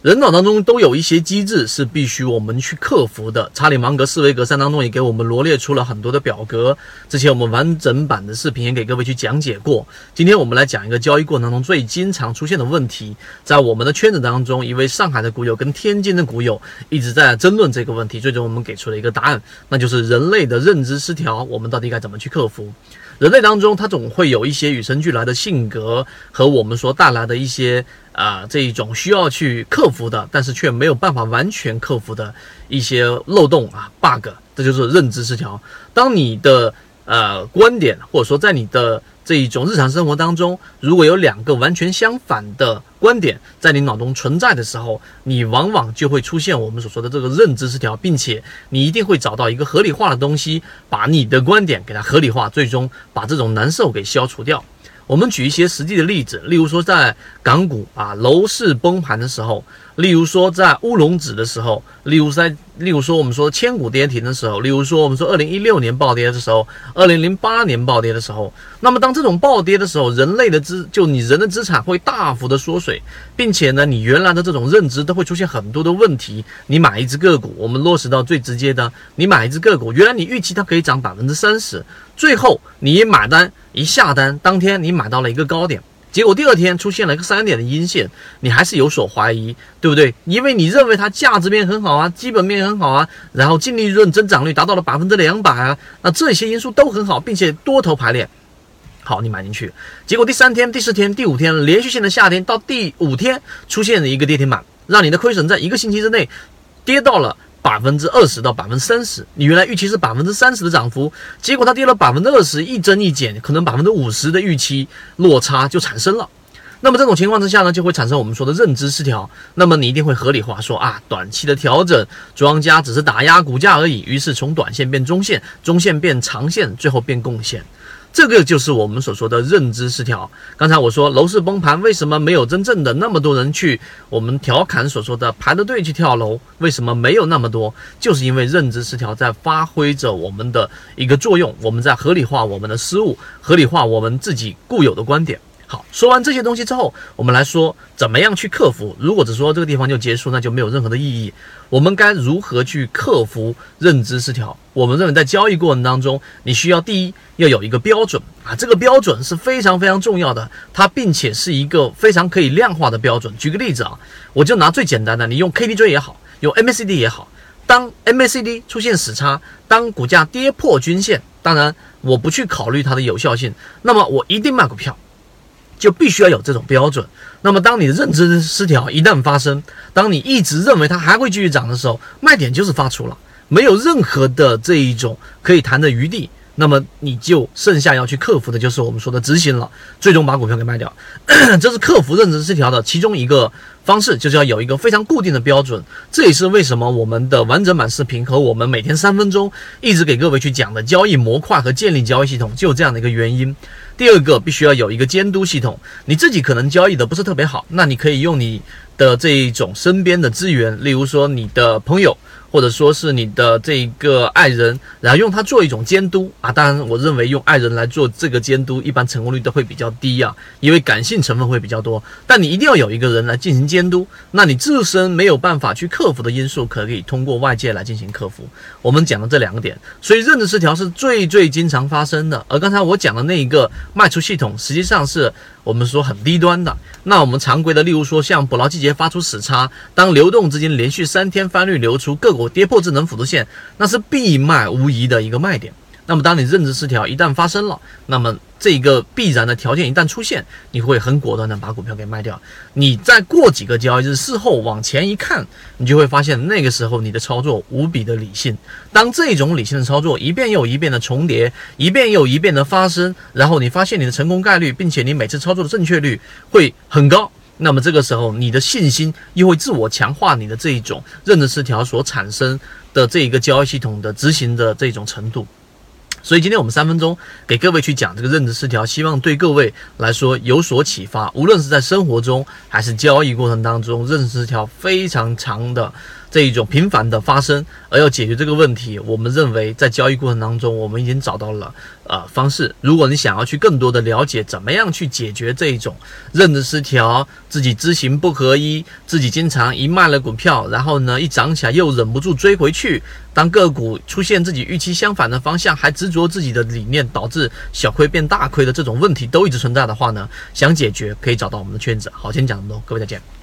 人脑当中都有一些机制是必须我们去克服的。查理芒格思维格三当中也给我们罗列出了很多的表格，之前我们完整版的视频也给各位去讲解过。今天我们来讲一个交易过程当中最经常出现的问题，在我们的圈子当中，一位上海的股友跟天津的股友一直在争论这个问题，最终我们给出了一个答案，那就是人类的认知失调，我们到底该怎么去克服？人类当中，他总会有一些与生俱来的性格和我们所带来的一些啊这一种需要去克服的，但是却没有办法完全克服的一些漏洞啊 bug，这就是认知失调。当你的呃观点或者说在你的这一种日常生活当中，如果有两个完全相反的观点在你脑中存在的时候，你往往就会出现我们所说的这个认知失调，并且你一定会找到一个合理化的东西，把你的观点给它合理化，最终把这种难受给消除掉。我们举一些实际的例子，例如说在港股啊楼市崩盘的时候，例如说在乌龙指的时候，例如在例如说我们说千股跌停的时候，例如说我们说二零一六年暴跌的时候，二零零八年暴跌的时候，那么当这种暴跌的时候，人类的资就你人的资产会大幅的缩水，并且呢，你原来的这种认知都会出现很多的问题。你买一只个股，我们落实到最直接的，你买一只个股，原来你预期它可以涨百分之三十，最后你一买单。一下单当天，你买到了一个高点，结果第二天出现了一个三点的阴线，你还是有所怀疑，对不对？因为你认为它价值面很好啊，基本面很好啊，然后净利润增长率达到了百分之两百啊，那这些因素都很好，并且多头排列，好，你买进去，结果第三天、第四天、第五天连续性的下跌，到第五天出现了一个跌停板，让你的亏损在一个星期之内跌到了。百分之二十到百分之三十，你原来预期是百分之三十的涨幅，结果它跌了百分之二十，一增一减，可能百分之五十的预期落差就产生了。那么这种情况之下呢，就会产生我们说的认知失调。那么你一定会合理化说啊，短期的调整，庄家只是打压股价而已，于是从短线变中线，中线变长线，最后变贡献。这个就是我们所说的认知失调。刚才我说楼市崩盘，为什么没有真正的那么多人去？我们调侃所说的排着队去跳楼，为什么没有那么多？就是因为认知失调在发挥着我们的一个作用，我们在合理化我们的失误，合理化我们自己固有的观点。好，说完这些东西之后，我们来说怎么样去克服。如果只说这个地方就结束，那就没有任何的意义。我们该如何去克服认知失调？我们认为在交易过程当中，你需要第一要有一个标准啊，这个标准是非常非常重要的，它并且是一个非常可以量化的标准。举个例子啊，我就拿最简单的，你用 KDJ 也好，用 MACD 也好，当 MACD 出现死叉，当股价跌破均线，当然我不去考虑它的有效性，那么我一定卖股票。就必须要有这种标准。那么，当你的认知失调一旦发生，当你一直认为它还会继续涨的时候，卖点就是发出了，没有任何的这一种可以谈的余地。那么，你就剩下要去克服的就是我们说的执行了，最终把股票给卖掉。这是克服认知失调的其中一个方式，就是要有一个非常固定的标准。这也是为什么我们的完整版视频和我们每天三分钟一直给各位去讲的交易模块和建立交易系统，就有这样的一个原因。第二个必须要有一个监督系统，你自己可能交易的不是特别好，那你可以用你的这一种身边的资源，例如说你的朋友。或者说是你的这个爱人，然后用它做一种监督啊。当然，我认为用爱人来做这个监督，一般成功率都会比较低啊，因为感性成分会比较多。但你一定要有一个人来进行监督，那你自身没有办法去克服的因素，可以通过外界来进行克服。我们讲的这两个点，所以认知失调是最最经常发生的。而刚才我讲的那一个卖出系统，实际上是。我们说很低端的，那我们常规的，例如说像捕捞季节发出死叉，当流动资金连续三天翻绿流出，个股跌破智能辅助线，那是必卖无疑的一个卖点。那么，当你认知失调一旦发生了，那么这个必然的条件一旦出现，你会很果断的把股票给卖掉。你再过几个交易日，事后往前一看，你就会发现那个时候你的操作无比的理性。当这种理性的操作一遍又一遍的重叠，一遍又一遍的发生，然后你发现你的成功概率，并且你每次操作的正确率会很高，那么这个时候你的信心又会自我强化，你的这一种认知失调所产生的这一个交易系统的执行的这种程度。所以今天我们三分钟给各位去讲这个认知失调，希望对各位来说有所启发。无论是在生活中还是交易过程当中，认知失调非常长的这一种频繁的发生，而要解决这个问题，我们认为在交易过程当中，我们已经找到了呃方式。如果你想要去更多的了解怎么样去解决这一种认知失调、自己知行不合一、自己经常一卖了股票，然后呢一涨起来又忍不住追回去，当个股出现自己预期相反的方向，还执着自己的理念，导致小亏变大亏的这种问题都一直存在的话呢，想解决可以找到我们的圈子。好，今天讲这么多，各位再见。